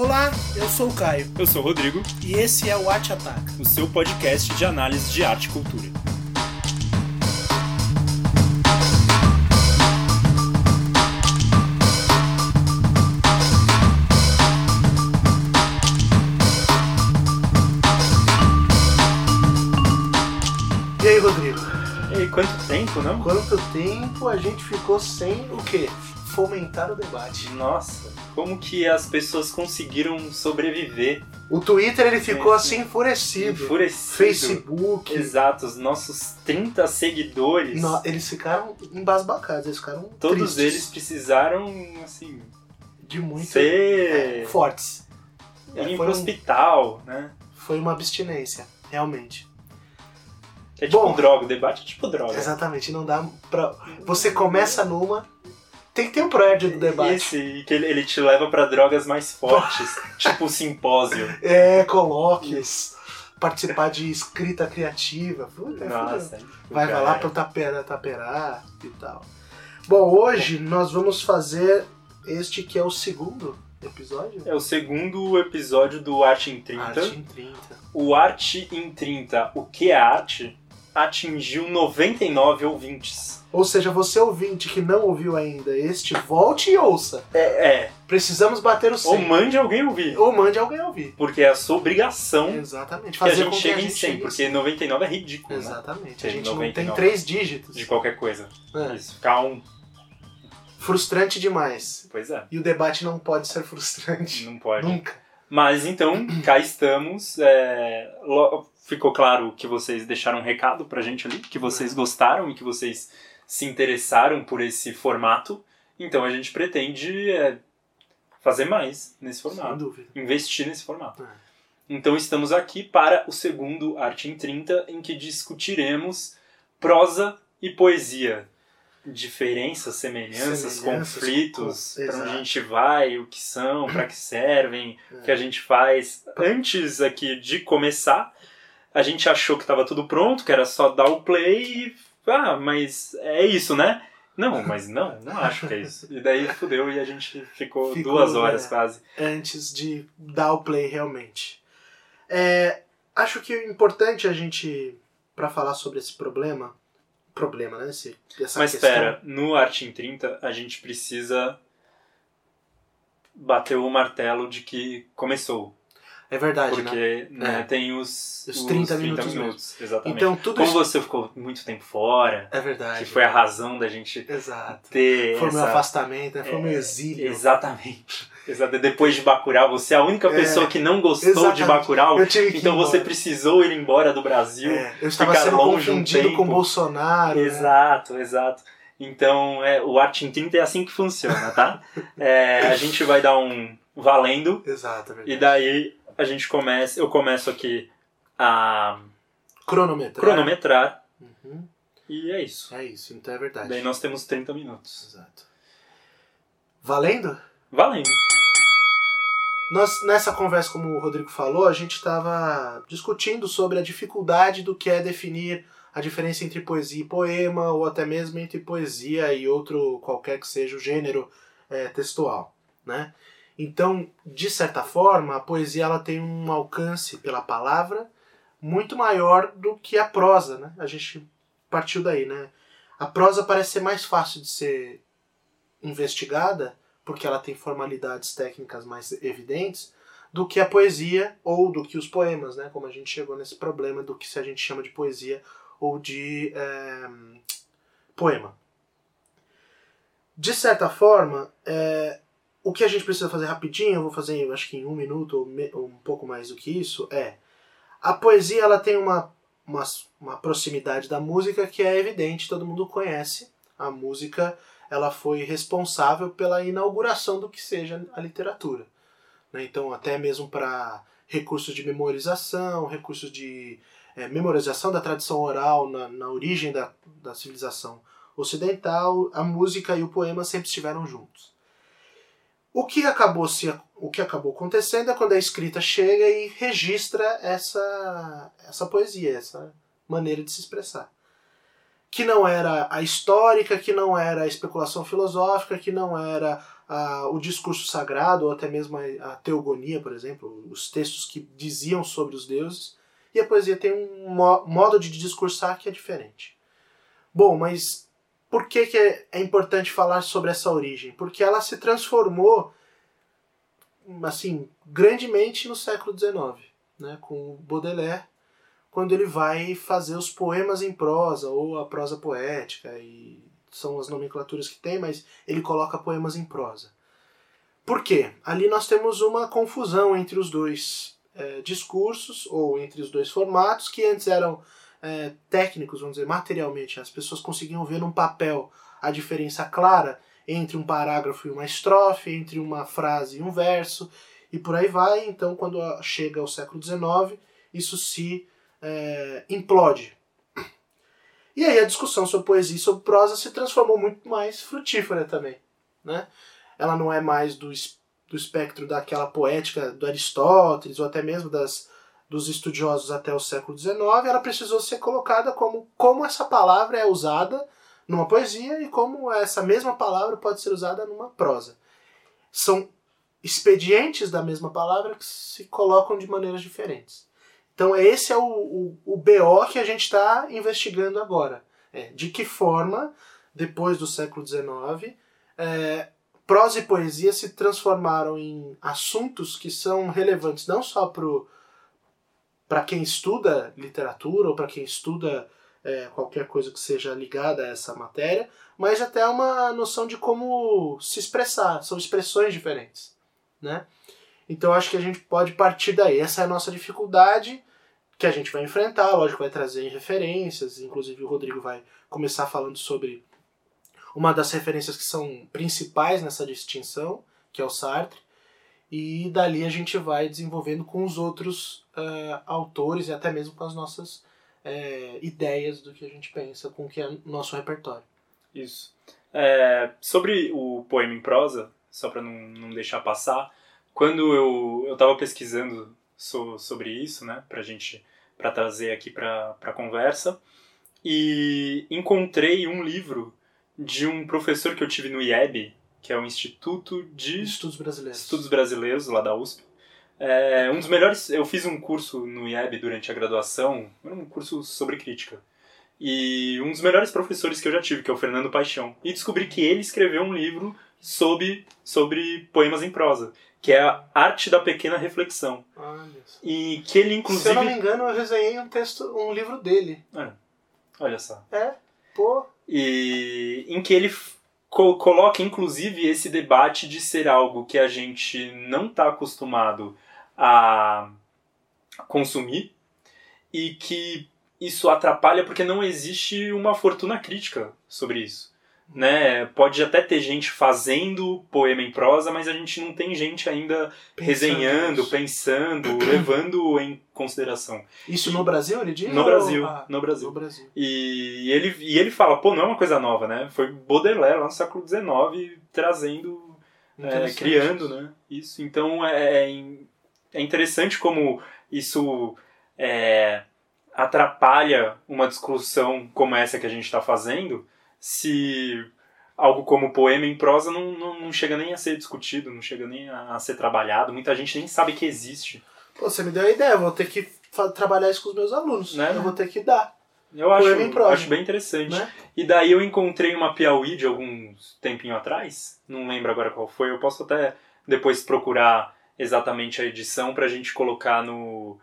Olá, eu sou o Caio Eu sou o Rodrigo, e esse é o Arte Ataca. o seu podcast de análise de arte e cultura. E aí, Rodrigo? E aí, quanto tempo, não? Quanto tempo a gente ficou sem o quê? Fomentar o debate. Nossa, como que as pessoas conseguiram sobreviver? O Twitter ele ficou É, assim enfurecido. Enfurecido. Facebook. Exato, os nossos 30 seguidores, No- eles ficaram embasbacados, eles ficaram todos tristes, eles precisaram, assim, de muito ser... é, fortes. irem foi pro um- hospital, né? Foi uma abstinência, realmente. É tipo Bom. droga, o debate é tipo droga. Exatamente, não dá pra. Você começa numa. Tem que ter um prédio do debate. Esse, e que ele, ele te leva pra drogas mais fortes, tipo o simpósio. É, coloques. Participar de escrita criativa. Puta, é Nossa, Vai, vai lá pro Tapera, Taperá e tal. Bom, hoje nós vamos fazer este que é o segundo episódio. É o segundo episódio do Arte em 30. Arte em 30. O Arte em 30, o que é arte, atingiu 99 ouvintes. Ou seja, você ouvinte que não ouviu ainda este, volte e ouça. É, é. Precisamos bater o Ou 100. mande alguém ouvir. Ou mande alguém ouvir. Porque é a sua obrigação Exatamente. que a Fazer gente que chegue a em gente 100, chegue em porque 99 é ridículo, né? Exatamente. Tem A gente não tem 99. três dígitos. De qualquer coisa. É. Isso, ficar um. Frustrante demais. Pois é, E o debate não pode ser frustrante. não pode. Nunca. Mas então, cá estamos. é, Ficou claro que vocês deixaram um recado pra gente ali, que vocês gostaram e que vocês se interessaram por esse formato. Então a gente pretende é, fazer mais nesse Sem formato, dúvida. investir nesse formato. É. Então estamos aqui para o segundo Arte em 30, em que discutiremos prosa e poesia. Diferenças, semelhanças, Semelhanças, conflitos, com- para onde a gente vai, o que são, para que servem, É. o que a gente faz. Antes aqui de começar, a gente achou que estava tudo pronto, que era só dar o play e. Ah, mas é isso, né? Não, mas não, não acho que é isso. E daí fudeu e a gente ficou, Ficou, duas horas é. quase. Antes de dar o play realmente. É, acho que o importante a gente, para falar sobre esse problema, problema, né? Esse, essa Mas questão. espera, no Arte em 30 a gente precisa bater o martelo de que começou. É verdade, né? Porque né, É. tem os, Os 30 minutos Exatamente. Então tudo Como isso. você ficou muito tempo fora, É verdade. que foi a razão da gente Exato. ter Foi o meu essa... afastamento, né? foi o meu É, exílio. Exatamente. Exato. Depois de Bacurau, você é a única É, pessoa que não gostou de exatamente. Bacurau, que ir então você precisou ir embora do Brasil. É, eu estava ficar sendo longe um confundido com. Bolsonaro. né? Exato, exato. Então, é, o Arte em 30 é assim que funciona, tá? É, a gente vai dar um valendo Exato, é verdade. e daí a gente começa, eu começo aqui a Cronometrar. cronometrar Uhum. e é isso. É isso, então é verdade. Daí nós temos 30 minutos. Exato. Valendo? Valendo. Nós, nessa conversa, como o Rodrigo falou, a gente estava discutindo sobre a dificuldade do que é definir a diferença entre poesia e poema, ou até mesmo entre poesia e outro qualquer que seja o gênero é, textual, né? Então, de certa forma, a poesia ela tem um alcance pela palavra muito maior do que a prosa, né? A gente partiu daí, né? A prosa parece ser mais fácil de ser investigada porque ela tem formalidades técnicas mais evidentes, do que a poesia ou do que os poemas, né? Como a gente chegou nesse problema do que se a gente chama de poesia ou de é, poema. De certa forma, é, o que a gente precisa fazer rapidinho, eu vou fazer, acho que em um minuto ou, me- um pouco mais do que isso, é a poesia ela tem uma, uma, uma proximidade da música que é evidente, todo mundo conhece. A música ela foi responsável pela inauguração do que seja a literatura. né? Então, até mesmo para recursos de memorização, recursos de é, memorização da tradição oral na, na origem da, da civilização ocidental, a música e o poema sempre estiveram juntos. O que acabou se o que acabou acontecendo é quando a escrita chega e registra essa essa poesia, essa maneira de se expressar que não era a histórica, que não era a especulação filosófica, que não era a, o discurso sagrado, ou até mesmo a, a teogonia, por exemplo, os textos que diziam sobre os deuses, e a poesia tem um mo modo de discursar que é diferente. Bom, mas por que, que é, é importante falar sobre essa origem? Porque ela se transformou assim grandemente no século XIX, né, com Baudelaire, quando ele vai fazer os poemas em prosa ou a prosa poética e são as nomenclaturas que tem, mas ele coloca poemas em prosa. Por quê? Ali nós temos uma confusão entre os dois é, discursos ou entre os dois formatos que antes eram é, técnicos, vamos dizer, materialmente. As pessoas conseguiam ver num papel a diferença clara entre um parágrafo e uma estrofe, entre uma frase e um verso, e por aí vai. Então, quando chega ao século XIX, isso se é, implode. E aí a discussão sobre poesia e sobre prosa se transformou muito mais frutífera também. Né? Ela não é mais do, do espectro daquela poética do Aristóteles, ou até mesmo das dos estudiosos até o século XIX, ela precisou ser colocada como como essa palavra é usada numa poesia e como essa mesma palavra pode ser usada numa prosa. São expedientes da mesma palavra que se colocam de maneiras diferentes. Então esse é o, o, o BO que a gente está investigando agora. É, de que forma, depois do século XIX, é, prosa e poesia se transformaram em assuntos que são relevantes não só para para quem estuda literatura ou para quem estuda é, qualquer coisa que seja ligada a essa matéria, mas até uma noção de como se expressar. São expressões diferentes, né? Então acho que a gente pode partir daí. Essa é a nossa dificuldade que a gente vai enfrentar, lógico, vai trazer referências, inclusive o Rodrigo vai começar falando sobre uma das referências que são principais nessa distinção, que é o Sartre, e dali a gente vai desenvolvendo com os outros uh, autores e até mesmo com as nossas uh, ideias do que a gente pensa, com o que é nosso repertório. Isso. É, sobre o poema em prosa, só para não, não deixar passar, quando eu estava pesquisando so, sobre isso, né, para gente para trazer aqui para a conversa, e encontrei um livro de um professor que eu tive no IEB, que é o Instituto de Estudos Brasileiros, Estudos Brasileiros lá da USP. É, um dos melhores. Eu fiz um curso no IEB durante a graduação, um curso sobre crítica. E um dos melhores professores que eu já tive, que é o Fernando Paixão. E descobri que ele escreveu um livro sobre, sobre poemas em prosa, que é a Arte da Pequena Reflexão. E que ele, inclusive. Se eu não me engano, eu resenhei um texto, um livro dele. É. Olha só. É, pô. E em que ele co coloca, inclusive, esse debate de ser algo que a gente não está acostumado a consumir e que isso atrapalha porque não existe uma fortuna crítica sobre isso. Né? Pode até ter gente fazendo poema em prosa, mas a gente não tem gente ainda pensando resenhando, isso. pensando, levando em consideração. Isso no Brasil, ele diz? No Brasil, ah, no Brasil. No Brasil. E ele, e ele fala, pô, não é uma coisa nova, né? Foi Baudelaire lá no século XIX trazendo, é, criando, né? Isso. Então é, é, é interessante como isso é, atrapalha uma discussão como essa que a gente está fazendo se algo como poema em prosa não, não, não, chega nem a ser discutido, não chega nem a, a, ser trabalhado, muita gente nem sabe que existe. Pô, você me deu a ideia, vou ter que trabalhar isso com os meus alunos, né? Eu vou ter que dar. Eu acho, acho bem interessante. Né? E daí eu encontrei uma Piauí de alguns tempinho atrás, não lembro agora qual foi, eu posso até depois procurar exatamente a edição pra gente colocar no,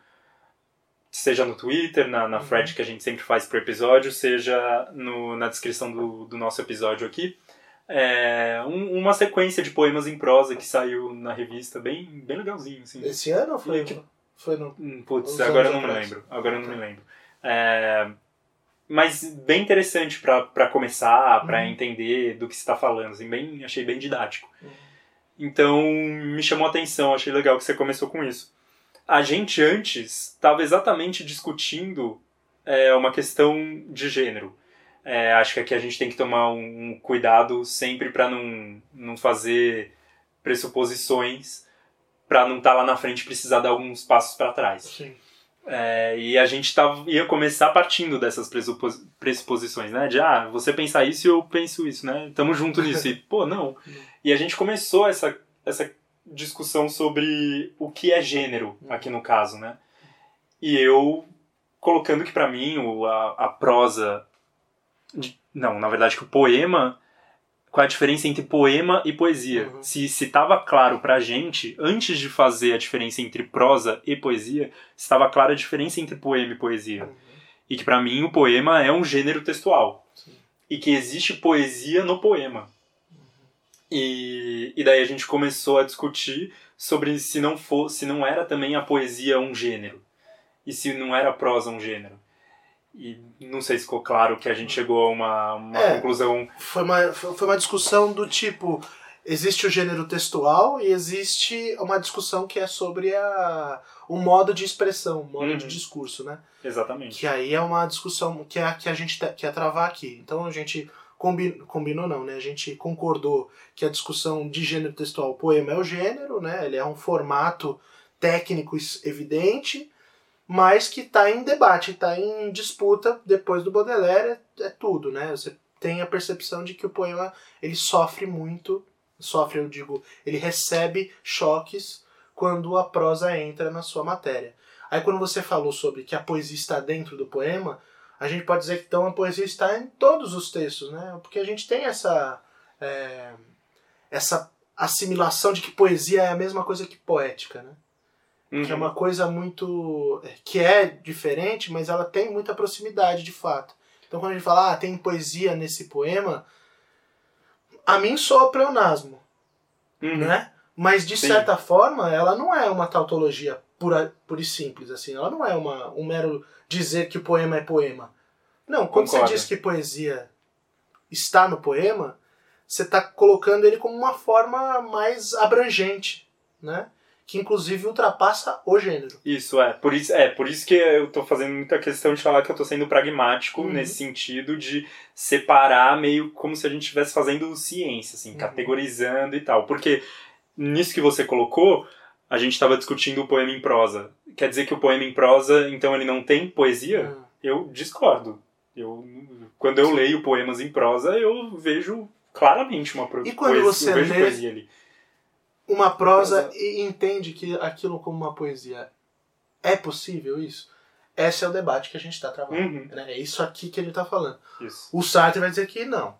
seja no Twitter, na, na uhum. thread que a gente sempre faz pro episódio, seja no, na descrição do, do nosso episódio aqui. É, um, uma sequência de poemas em prosa que saiu na revista, bem, bem legalzinho. Assim. Esse ano ou foi, que, foi no. Hum, putz, agora eu não me lembro. Agora eu não me lembro. É, mas bem interessante para começar, para uhum. entender do que você está falando. Assim, bem, achei bem didático. Uhum. Então me chamou a atenção, achei legal que você começou com isso a gente antes estava exatamente discutindo é, uma questão de gênero. É, acho que aqui a gente tem que tomar um, um cuidado sempre para não, não fazer pressuposições para não estar tá lá na frente e precisar dar alguns passos para trás. Sim. É, e a gente tava, ia começar partindo dessas pressupos, pressuposições, né? De, ah, você pensar isso e eu penso isso, né? Tamo junto nisso. E, pô, não. E a gente começou essa, essa discussão sobre o que é gênero, aqui no caso, né? E eu colocando que para mim o, a, a prosa... Não, na verdade que o poema qual é a diferença entre poema e poesia. Uhum. Se estava claro pra gente, antes de fazer a diferença entre prosa e poesia, estava clara a diferença entre poema e poesia. Uhum. E que para mim o poema é um gênero textual. Sim. E que existe poesia no poema. E, e daí a gente começou a discutir sobre se não, for, se não era também a poesia um gênero. E se não era a prosa um gênero. E não sei se ficou claro que a gente chegou a uma, uma é, conclusão. Foi uma, foi uma discussão do tipo: existe o gênero textual e existe uma discussão que é sobre a, o modo de expressão, o modo uhum. de discurso, né? Exatamente. Que aí é uma discussão que, é, que a gente quer travar aqui. Então a gente combinou, combinou não, né? A gente concordou que a discussão de gênero textual, o poema é o gênero, né? Ele é um formato técnico evidente mas que está em debate, está em disputa depois do Baudelaire, é, é, tudo, né? Você tem a percepção de que o poema ele sofre muito, sofre, eu digo, ele recebe choques quando a prosa entra na sua matéria. Aí quando você falou sobre que a poesia está dentro do poema, a gente pode dizer que então a poesia está em todos os textos, né? Porque a gente tem essa é, essa assimilação de que poesia é a mesma coisa que poética, né? Uhum. Que é uma coisa muito. que é diferente, mas ela tem muita proximidade de fato. Então quando a gente fala, ah, tem poesia nesse poema, a mim soa pleonasmo. Uhum. Né? Mas de Sim. certa forma, ela não é uma tautologia pura, pura e simples, assim. Ela não é uma, um mero dizer que o poema é poema. Não, quando Concordo. você diz que poesia está no poema, você está colocando ele como uma forma mais abrangente, né? que inclusive ultrapassa o gênero. Isso, é. Por isso, é, por isso que eu tô fazendo muita questão de falar que eu tô sendo pragmático uhum. nesse sentido de separar meio como se a gente estivesse fazendo ciência, assim, uhum. categorizando e tal. Porque nisso que você colocou, a gente estava discutindo o poema em prosa. Quer dizer que o poema em prosa, então, ele não tem poesia? Uhum. Eu discordo. Eu, quando eu Sim. leio poemas em prosa, eu vejo claramente uma e quando poesia, você eu vejo lê... poesia ali uma prosa e entende que aquilo como uma poesia é possível isso? Esse é o debate que a gente está travando. Uhum. Né? É isso aqui que ele está falando. Isso. O Sartre vai dizer que não.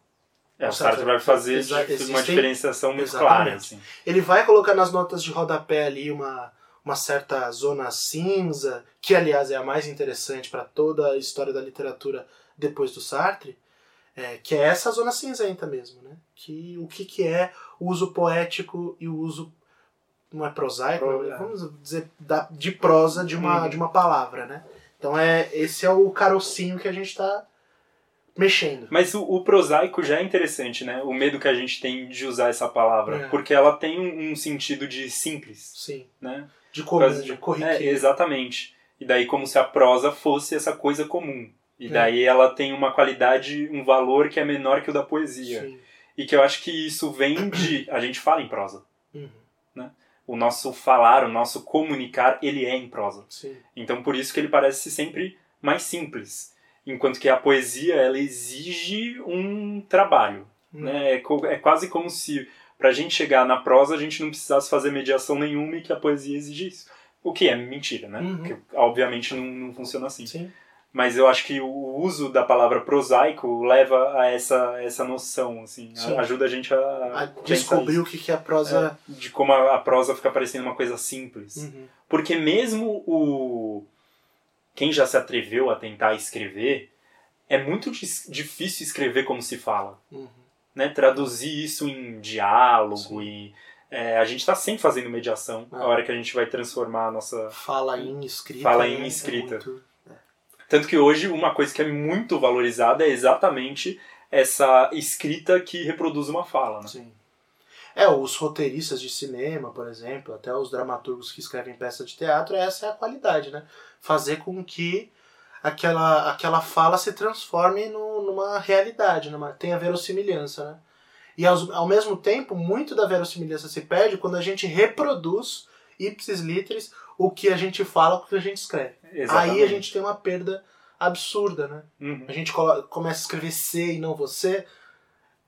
É, o, Sartre, vai fazer uma diferenciação muito exatamente. clara. Assim. Ele vai colocar nas notas de rodapé ali uma, uma certa zona cinza, que aliás é a mais interessante para toda a história da literatura depois do Sartre, é, que é essa zona cinzenta mesmo, né? Que, o que, que é o uso poético e o uso não é prosaico, Pro, é. vamos dizer da, de prosa de uma, uhum. de uma palavra, né? Então é esse é o carocinho que a gente está mexendo. Mas o, o, prosaico já é interessante, né? O medo que a gente tem de usar essa palavra, é. porque ela tem um, um, sentido de simples, sim, né? De comum, de, de corriqueiro. É, exatamente. E daí como se a prosa fosse essa coisa comum. E é. daí ela tem uma qualidade, um valor que é menor que o da poesia. Sim. E que eu acho que isso vem de. A gente fala em prosa. Uhum. Né? O nosso falar, o nosso comunicar, ele é em prosa. Sim. Então por isso que ele parece sempre mais simples. Enquanto que a poesia, ela exige um trabalho. Uhum. Né? É, é quase como se, para a gente chegar na prosa, a gente não precisasse fazer mediação nenhuma e que a poesia exigisse. O que é mentira, né? Uhum. Porque, obviamente não, não funciona assim. Sim mas eu acho que o uso da palavra prosaico leva a essa, essa noção, assim, ajuda a gente a, a descobrir o que, que é a prosa... É, de como a, a, prosa fica parecendo uma coisa simples. Uhum. Porque mesmo o... quem já se atreveu a tentar escrever, é muito difícil escrever como se fala. Uhum. Né? Traduzir isso em diálogo Sim. e... É, a gente está sempre fazendo mediação ah. a hora que a gente vai transformar a nossa... Fala em escrita. Fala em né? escrita. É muito tanto que hoje uma coisa que é muito valorizada é exatamente essa escrita que reproduz uma fala. Né? Sim. É, os roteiristas de cinema, por exemplo, até os dramaturgos que escrevem peça de teatro, essa é a qualidade, né? Fazer com que aquela, aquela fala se transforme no, numa realidade, numa, tenha verossimilhança, né? E ao, ao mesmo tempo, muito da verossimilhança se perde quando a gente reproduz ipsis literis, o que a gente fala com o que a gente escreve. Exatamente. Aí a gente tem uma perda absurda, né? Uhum. A gente começa a escrever C e não você.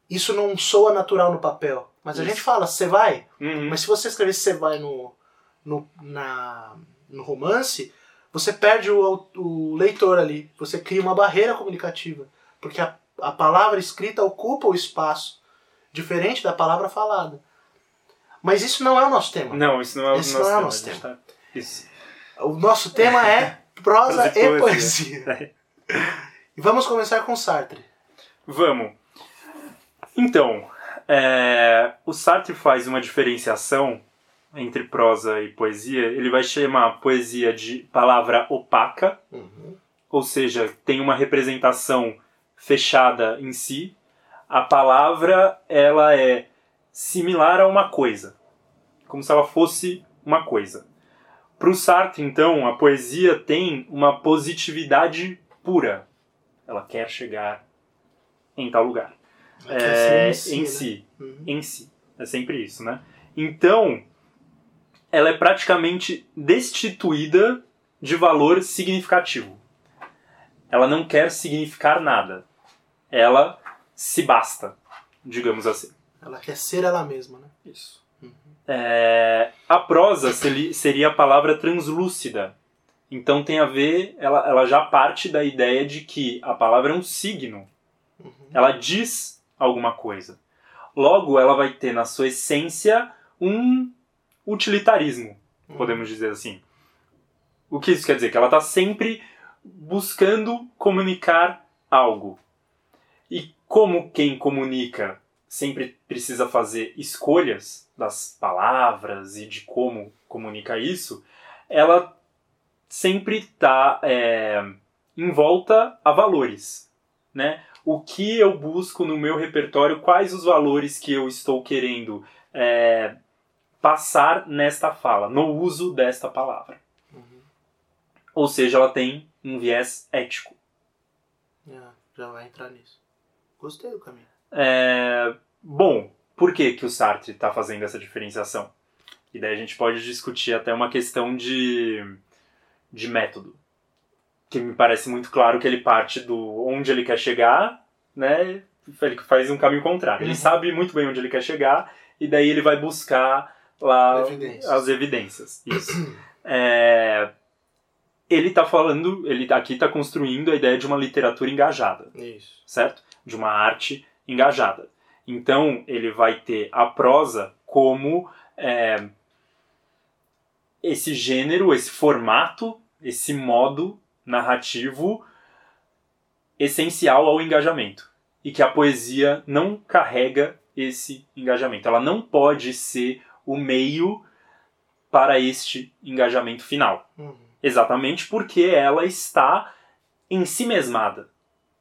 Isso não soa natural no papel. Mas a Isso. gente fala, você vai. Uhum. Mas se você escrever você vai no, no, na, no romance, você perde o, o leitor ali. Você cria uma barreira comunicativa. Porque a, a palavra escrita ocupa o espaço, diferente da palavra falada. Mas isso não é o nosso tema. Não, isso não é o nosso não é o tema. nosso a gente tá-. O nosso tema é prosa e poesia. poesia. E vamos começar com Sartre. Vamos. Então, é, o Sartre faz uma diferenciação entre prosa e poesia. Ele vai chamar poesia de palavra opaca, ou seja, tem uma representação fechada em si. A palavra ela é similar a uma coisa, como se ela fosse uma coisa. Para o Sartre, então, a poesia tem uma positividade pura. Ela quer chegar em tal lugar. É, em si, em né? si, Uhum. em si. É sempre isso, né? Então, ela é praticamente destituída de valor significativo. Ela não quer significar nada. Ela se basta, digamos assim. Ela quer ser ela mesma, né? Isso. É, a prosa seri- seria a palavra translúcida. Então tem a ver, ela, ela já parte da ideia de que a palavra é um signo. Uhum. Ela diz alguma coisa. Logo, ela vai ter na sua essência um utilitarismo, Uhum. podemos dizer assim. O que isso quer dizer? Que ela está sempre buscando comunicar algo. E como quem comunica sempre precisa fazer escolhas das palavras e de como comunica isso, ela sempre está em volta a valores, né? O que eu busco no meu repertório, quais os valores que eu estou querendo é, passar nesta fala, no uso desta palavra. Uhum. Ou seja, ela tem um viés ético. Já, já vai entrar nisso. Gostei do caminho. É, bom, por que, que o Sartre está fazendo essa diferenciação? E daí a gente pode discutir até uma questão de, de método. Que me parece muito claro que ele parte do onde ele quer chegar, né? Ele faz um caminho contrário. Ele Uhum. sabe muito bem onde ele quer chegar, e daí ele vai buscar lá Evidências. as evidências. Isso. É, ele está falando, ele aqui está construindo a ideia de uma literatura engajada Isso. certo? De uma arte engajada. Então, ele vai ter a prosa como é, esse gênero, esse formato, esse modo narrativo essencial ao engajamento. E que a poesia não carrega esse engajamento. Ela não pode ser o meio para este engajamento final. Uhum. Exatamente porque ela está em si mesmada,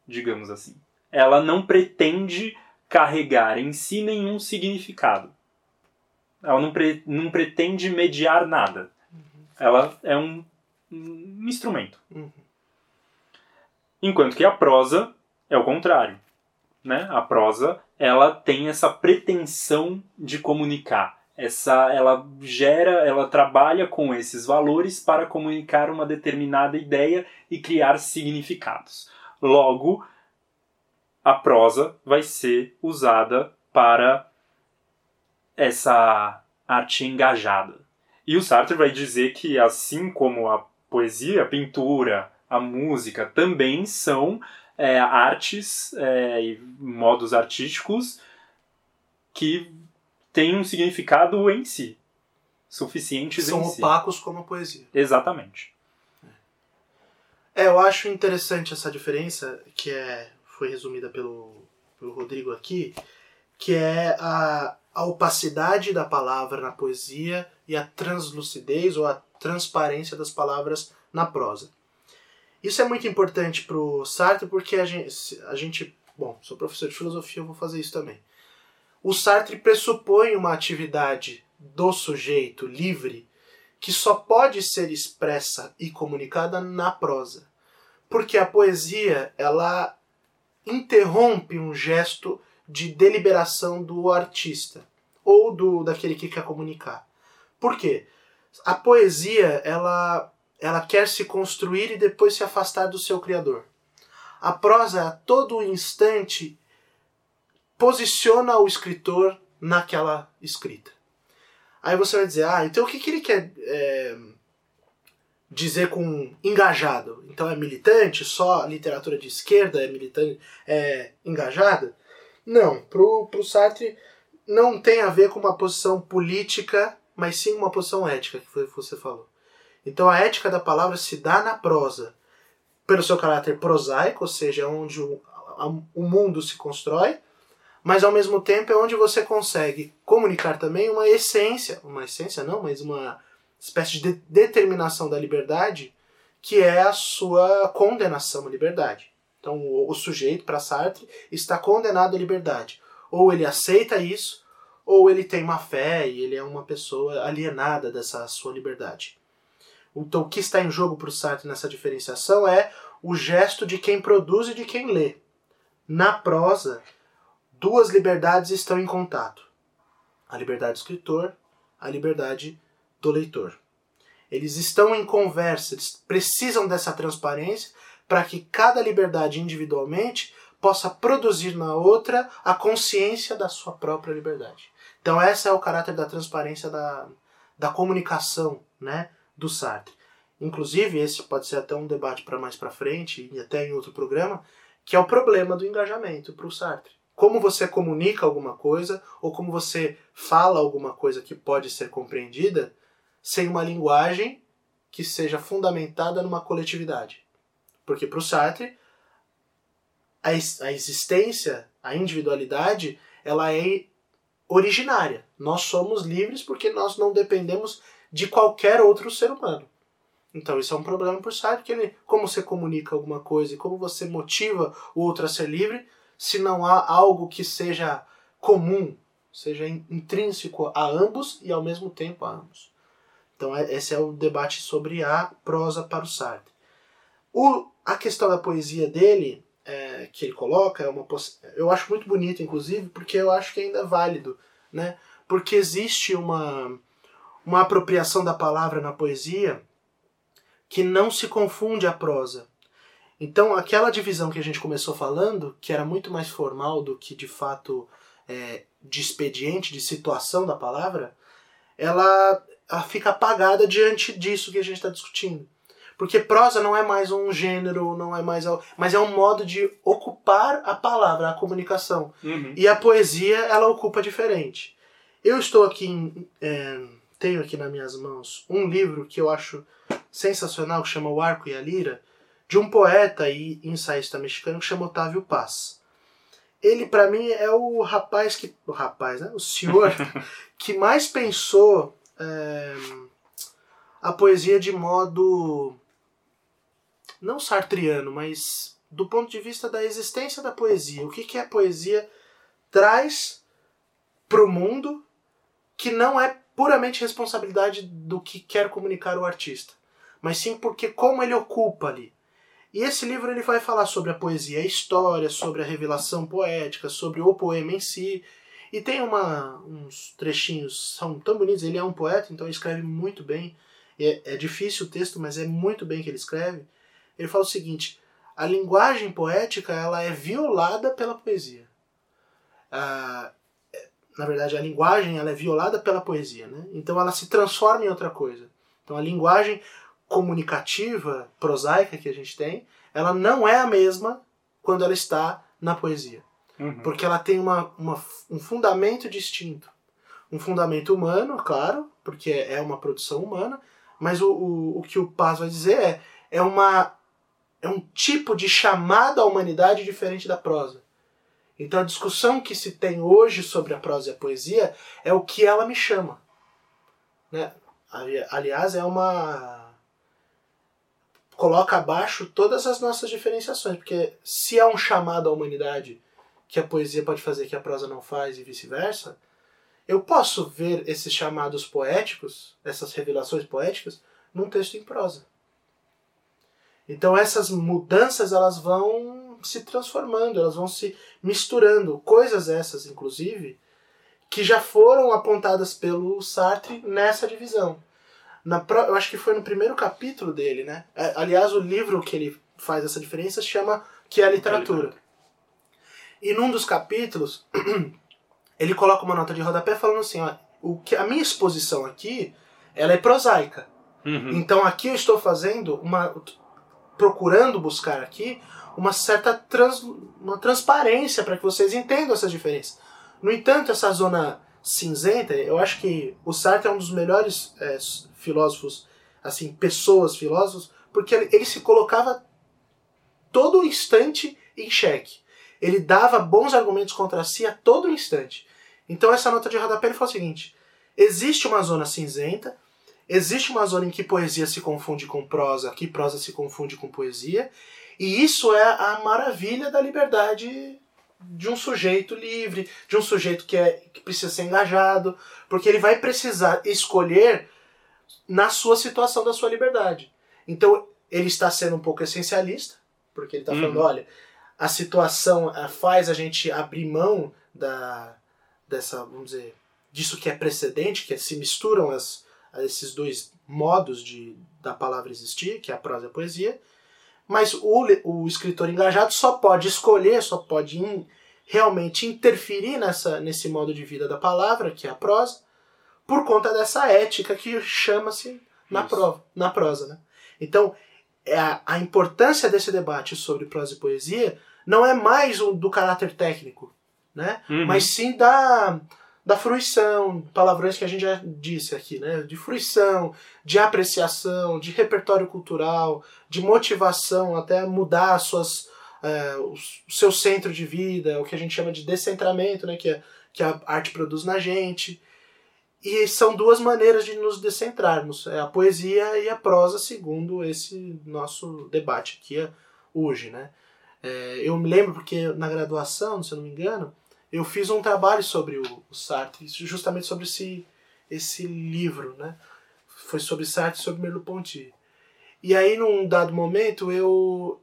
digamos assim. Ela não pretende carregar em si nenhum significado. Ela não, pre- não pretende mediar nada. Ela é um, um instrumento. Uhum. Enquanto que a prosa é o contrário. Né? A prosa ela tem essa pretensão de comunicar. Essa, ela gera, ela trabalha com esses valores para comunicar uma determinada ideia e criar significados. Logo, a prosa vai ser usada para essa arte engajada. E o Sartre vai dizer que, assim como a poesia, a pintura, a música também são é, artes é, e modos artísticos que têm um significado em si, suficientes São em si. opacos como a poesia. Exatamente. É, eu acho interessante essa diferença, que é, foi resumida pelo, pelo Rodrigo aqui, que é a, a opacidade da palavra na poesia e a translucidez ou a transparência das palavras na prosa. Isso é muito importante para o Sartre porque a gente, a gente. Bom, sou professor de filosofia, eu vou fazer isso também. O Sartre pressupõe uma atividade do sujeito livre que só pode ser expressa e comunicada na prosa. Porque a poesia, ela interrompe um gesto de deliberação do artista ou do daquele que quer comunicar. Por quê? A poesia, ela, ela quer se construir e depois se afastar do seu criador. A prosa, a todo instante, posiciona o escritor naquela escrita. Aí você vai dizer, ah, então o que, que ele quer é, dizer com engajado? Então é militante? Só literatura de esquerda é militante, é engajada? Não, pro, pro Sartre não tem a ver com uma posição política, mas sim uma posição ética, que foi que você falou. Então a ética da palavra se dá na prosa, pelo seu caráter prosaico, ou seja, é onde o, a, o mundo se constrói, mas ao mesmo tempo é onde você consegue comunicar também uma essência, uma essência não, mas uma espécie de determinação da liberdade, que é a sua condenação à liberdade. Então o, o sujeito, para Sartre, está condenado à liberdade. Ou ele aceita isso, ou ele tem má fé e ele é uma pessoa alienada dessa sua liberdade. Então o que está em jogo para o Sartre nessa diferenciação é o gesto de quem produz e de quem lê. Na prosa, duas liberdades estão em contato: a liberdade do escritor, a liberdade do leitor. Eles estão em conversa, eles precisam dessa transparência para que cada liberdade individualmente possa produzir na outra a consciência da sua própria liberdade. Então esse é o caráter da transparência da, da comunicação, né, do Sartre. Inclusive, esse pode ser até um debate para mais para frente e até em outro programa, que é o problema do engajamento para o Sartre. Como você comunica alguma coisa ou como você fala alguma coisa que pode ser compreendida sem uma linguagem que seja fundamentada numa coletividade. Porque para o Sartre, a, a existência, a individualidade, ela é originária. Nós somos livres porque nós não dependemos de qualquer outro ser humano. Então isso é um problema para o Sartre, porque ele, como você comunica alguma coisa e como você motiva o outro a ser livre, se não há algo que seja comum, seja intrínseco a ambos e ao mesmo tempo a ambos. Então é, esse é o debate sobre a prosa para o Sartre. O, a questão da poesia dele, é, que ele coloca, é uma eu acho muito bonito, inclusive, porque eu acho que ainda é válido, né? Porque existe uma, uma apropriação da palavra na poesia que não se confunde a prosa. Então, aquela divisão que a gente começou falando, que era muito mais formal do que de fato é, de expediente, de situação da palavra, ela, ela fica apagada diante disso que a gente está discutindo. Porque prosa não é mais um gênero, não é mais. Mas é um modo de ocupar a palavra, a comunicação. Uhum. E a poesia, ela ocupa diferente. Eu estou aqui, é, tenho aqui nas minhas mãos um livro que eu acho sensacional, que chama O Arco e a Lira, de um poeta e ensaísta mexicano que chama Otávio Paz. Ele, para mim, é o rapaz que. O rapaz, né? O senhor que mais pensou é, a poesia de modo não sartriano, mas do ponto de vista da existência da poesia. O que, que a poesia traz para o mundo que não é puramente responsabilidade do que quer comunicar o artista, mas sim porque como ele ocupa ali. E esse livro ele vai falar sobre a poesia, a história, sobre a revelação poética, sobre o poema em si. E tem uma, uns trechinhos, são tão bonitos. Ele é um poeta, então ele escreve muito bem. É, é difícil o texto, mas é muito bem que ele escreve. Ele fala o seguinte: a linguagem poética ela é violada pela poesia. Ah, é, na verdade, a linguagem ela é violada pela poesia, né? Então ela se transforma em outra coisa. Então a linguagem comunicativa, prosaica que a gente tem, ela não é a mesma quando ela está na poesia. Uhum. Porque ela tem uma, uma, um fundamento distinto. Um fundamento humano, claro, porque é uma produção humana, mas o, o, o que o Paz vai dizer é, é uma é um tipo de chamada à humanidade diferente da prosa. Então a discussão que se tem hoje sobre a prosa e a poesia é o que ela me chama. Né? Aliás, é uma. Coloca abaixo todas as nossas diferenciações, porque se é um chamado à humanidade que a poesia pode fazer que a prosa não faz e vice-versa, eu posso ver esses chamados poéticos, essas revelações poéticas, num texto em prosa. Então essas mudanças elas vão se transformando, elas vão se misturando, coisas essas inclusive que já foram apontadas pelo Sartre nessa divisão. Na eu acho que foi no primeiro capítulo dele, né? É, aliás, o livro que ele faz essa diferença se chama Que é a Literatura. E num dos capítulos, ele coloca uma nota de rodapé falando assim, ó, o que, a minha exposição aqui, ela é prosaica. Uhum. Então aqui eu estou fazendo uma procurando buscar aqui uma certa trans, uma transparência para que vocês entendam essas diferenças. No entanto, essa zona cinzenta, eu acho que o Sartre é um dos melhores é, filósofos, assim, pessoas filósofos, porque ele, ele se colocava todo instante em xeque. Ele dava bons argumentos contra si a todo instante. Então essa nota de rodapé ele o seguinte: existe uma zona cinzenta, existe uma zona em que poesia se confunde com prosa, que prosa se confunde com poesia, e isso é a maravilha da liberdade de um sujeito livre, de um sujeito que, é, que precisa ser engajado, porque ele vai precisar escolher na sua situação da sua liberdade. Então ele está sendo um pouco essencialista, porque ele está falando, Uhum. olha, a situação faz a gente abrir mão da dessa, vamos dizer, disso que é precedente, que se misturam as, esses dois modos de da palavra existir, que é a prosa e a poesia. Mas o, o escritor engajado só pode escolher, só pode in- realmente interferir nessa, nesse modo de vida da palavra, que é a prosa, por conta dessa ética que chama-se na, prova, na prosa. Né? Então, é a, a importância desse debate sobre prosa e poesia não é mais o do caráter técnico, né? Uhum. mas sim da, da fruição, palavrões que a gente já disse aqui, né? De fruição, de apreciação, de repertório cultural, de motivação, até mudar as suas, é, o o seu centro de vida, o que a gente chama de descentramento, né? Que, é, que a arte produz na gente. E são duas maneiras de nos descentrarmos, é a poesia e a prosa, segundo esse nosso debate aqui é, hoje, né? É, eu me lembro porque na graduação, se eu não me engano, eu fiz um trabalho sobre o, o Sartre, justamente sobre esse, esse livro, né? Foi sobre Sartre e sobre Merleau-Ponty. E aí, num dado momento, eu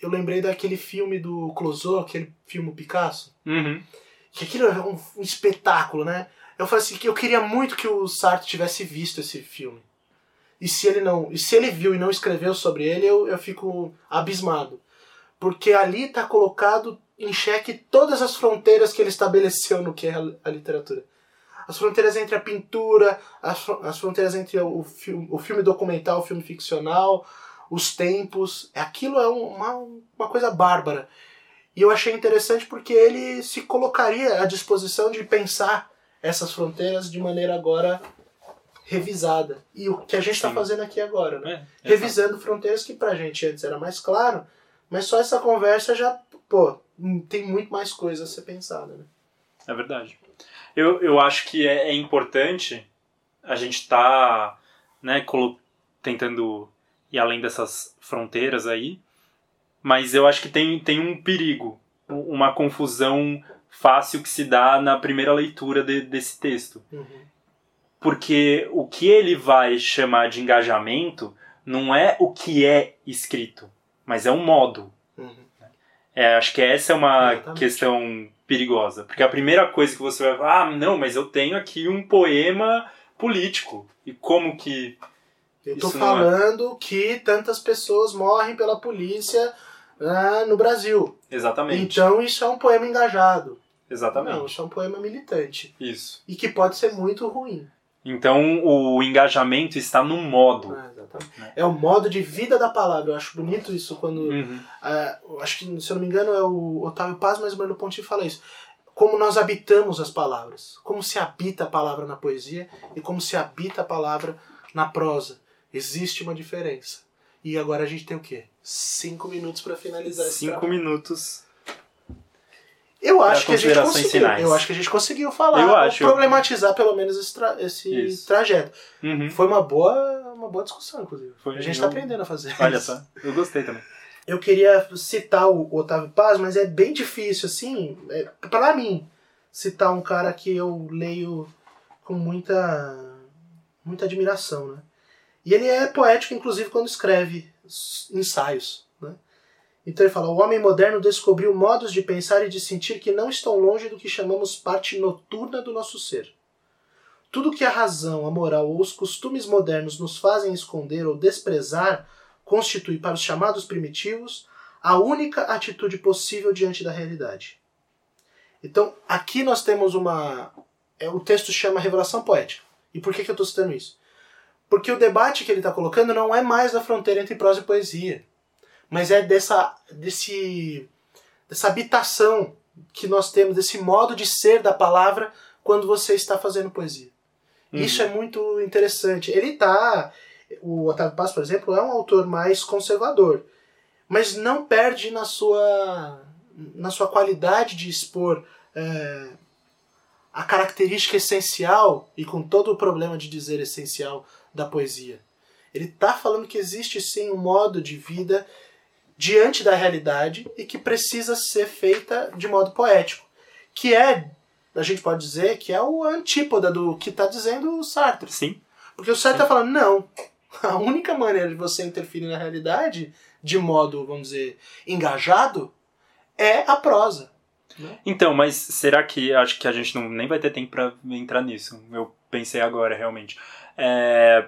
eu lembrei daquele filme do Clouseau, aquele filme Picasso, Uhum. que aquilo é um, um espetáculo, né? Eu falei assim que eu queria muito que o Sartre tivesse visto esse filme. E se ele não, e se ele viu e não escreveu sobre ele, eu, eu fico abismado. Porque ali está colocado em xeque todas as fronteiras que ele estabeleceu no que é a, literatura. As fronteiras entre a pintura, as, as fronteiras entre o, filme, o filme documental, o filme ficcional, os tempos. Aquilo é um- uma, uma coisa bárbara. E eu achei interessante porque ele se colocaria à disposição de pensar essas fronteiras de maneira agora revisada. E o que a gente está fazendo aqui agora, né? É, Revisando fronteiras que pra gente antes era mais claro, mas só essa conversa já, pô, tem muito mais coisa a ser pensada, né? É verdade. Eu, eu acho que é, é importante a gente estar tá, né, tentando ir além dessas fronteiras aí, mas eu acho que tem, tem um perigo, uma confusão fácil que se dá na primeira leitura de- desse texto. Uhum. Porque o que ele vai chamar de engajamento não é o que é escrito, mas é um modo. Uhum. É, acho que essa é uma Exatamente. questão perigosa. Porque a primeira coisa que você vai falar, ah, não, mas eu tenho aqui um poema político. E como que. Eu tô é. falando que tantas pessoas morrem pela polícia ah, no Brasil. Exatamente. Então isso é um poema engajado. Exatamente. Não, isso é um poema militante. Isso. E que pode ser muito ruim. Então o engajamento está no modo. Ah. Né. É o modo de vida da palavra. Eu acho bonito isso quando. Uhum. eu acho que, se eu não me engano, é o Otávio Paz, mas o Merleau Ponty fala isso. Como nós habitamos as palavras. Como se habita a palavra na poesia e como se habita a palavra na prosa. Existe uma diferença. E agora a gente tem o quê? Cinco minutos para finalizar esse Cinco trabalho. minutos. Eu acho que a gente conseguiu. finais. Eu acho que a gente conseguiu falar, Eu acho. problematizar pelo menos esse, tra- esse Isso. trajeto. Uhum. Foi uma boa, uma boa discussão, inclusive. Foi, a gente eu- está aprendendo a fazer Olha só, eu gostei também. Eu queria citar o Otávio Paz, mas é bem difícil, assim, é, para mim, citar um cara que eu leio com muita, muita admiração, né? E ele é poético, inclusive, quando escreve ensaios? Então ele fala, o homem moderno descobriu modos de pensar e de sentir que não estão longe do que chamamos parte noturna do nosso ser. Tudo que a razão, a moral ou os costumes modernos nos fazem esconder ou desprezar constitui para os chamados primitivos a única atitude possível diante da realidade. Então, aqui nós temos uma. É, o texto chama revelação poética. E por que, que eu estou citando isso? Porque o debate que ele está colocando não é mais da fronteira entre prosa e poesia, mas é dessa, desse, dessa habitação que nós temos, desse modo de ser da palavra quando você está fazendo poesia. Uhum. Isso é muito interessante. Ele está. O Otávio Paz, por exemplo, é um autor mais conservador, mas não perde na sua, na sua qualidade de expor é, a característica essencial, e com todo o problema de dizer essencial, da poesia. Ele está falando que existe sim um modo de vida diante da realidade e que precisa ser feita de modo poético, que é, a gente pode dizer, que é o antípoda do que está dizendo o Sartre. Sim. Porque o Sartre está falando, não, a única maneira de você interferir na realidade de modo, vamos dizer, engajado é a prosa. Né? Então, mas será que acho que a gente não nem vai ter tempo para entrar nisso? Eu pensei agora realmente. É,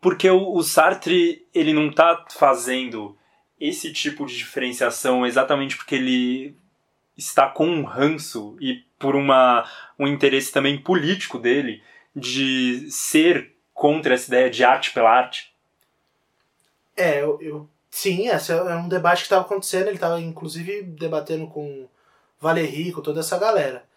porque o, o, Sartre ele não está fazendo esse tipo de diferenciação exatamente porque ele está com um ranço e por uma, um interesse também político dele de ser contra essa ideia de arte pela arte? É, eu, eu sim, esse é um debate que estava acontecendo, ele estava inclusive debatendo com Valéry, com toda essa galera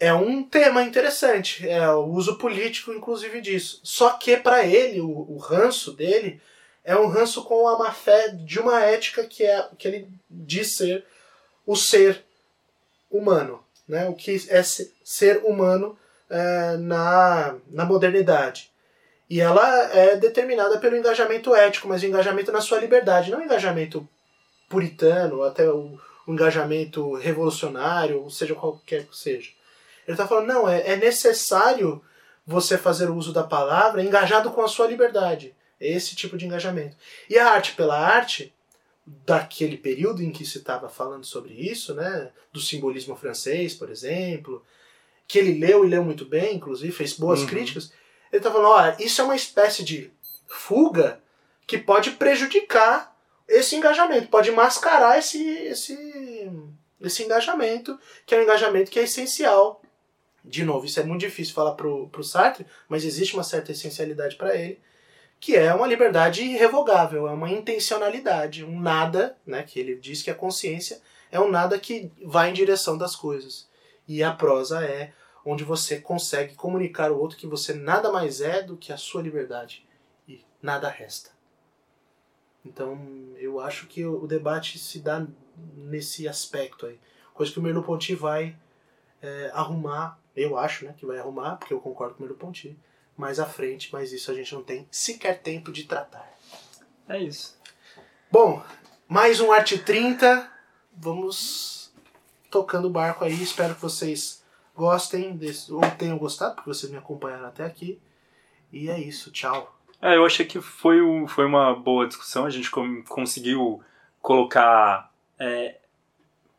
é um tema interessante, é o uso político, inclusive, disso. Só que para ele, o, o, ranço dele é um ranço com a má fé de uma ética que é que ele diz ser o ser humano, né? o que é ser humano é, na, na modernidade. E ela é determinada pelo engajamento ético, mas o engajamento na sua liberdade, não o engajamento puritano, até o, o engajamento revolucionário, ou seja, qualquer que seja. Ele está falando, não, é, é necessário você fazer o uso da palavra engajado com a sua liberdade. Esse tipo de engajamento. E a arte pela arte, daquele período em que se estava falando sobre isso, né, do simbolismo francês, por exemplo, que ele leu e leu muito bem, inclusive, fez boas uhum. críticas, ele está falando, olha, isso é uma espécie de fuga que pode prejudicar esse engajamento, pode mascarar esse, esse, esse engajamento, que é um engajamento que é essencial de novo, isso é muito difícil falar pro, pro Sartre, mas existe uma certa essencialidade para ele, que é uma liberdade irrevogável, é uma intencionalidade, um nada, né, que ele diz que a consciência é um nada que vai em direção das coisas. E a prosa é onde você consegue comunicar ao outro que você nada mais é do que a sua liberdade e nada resta. Então, eu acho que o debate se dá nesse aspecto aí. Coisa que o Merleau-Ponty vai é, arrumar eu acho né, que vai arrumar, porque eu concordo com o Merleau-Ponty, mais à frente, mas isso a gente não tem sequer tempo de tratar. É isso. Bom, mais um Arte 30. Vamos tocando o barco aí. Espero que vocês gostem desse, ou tenham gostado, porque vocês me acompanharam até aqui. E é isso. Tchau. É, eu achei que foi, foi uma boa discussão. A gente conseguiu colocar é,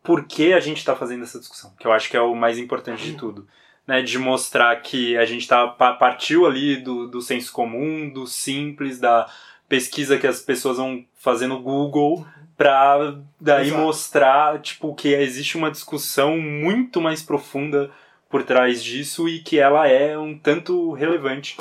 por que a gente está fazendo essa discussão, que eu acho que é o mais importante de tudo né, de mostrar que a gente tá, partiu ali do, do senso comum, do simples, da pesquisa que as pessoas vão fazer no Google para daí Exato. mostrar tipo que existe uma discussão muito mais profunda por trás disso e que ela é um tanto relevante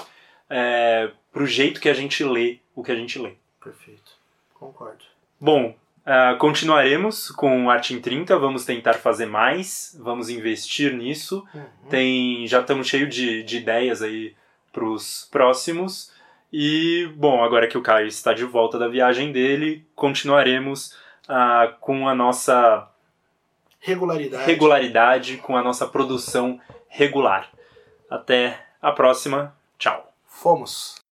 é, para o jeito que a gente lê o que a gente lê. Perfeito, concordo. Bom, Uh, continuaremos com Arte em 30, vamos tentar fazer mais, vamos investir nisso. Uhum. Tem, já estamos cheios de, de ideias aí para os próximos. E, bom, agora que o Caio está de volta da viagem dele, continuaremos uh, com a nossa regularidade. regularidade, com a nossa produção regular. Até a próxima. Tchau. Fomos.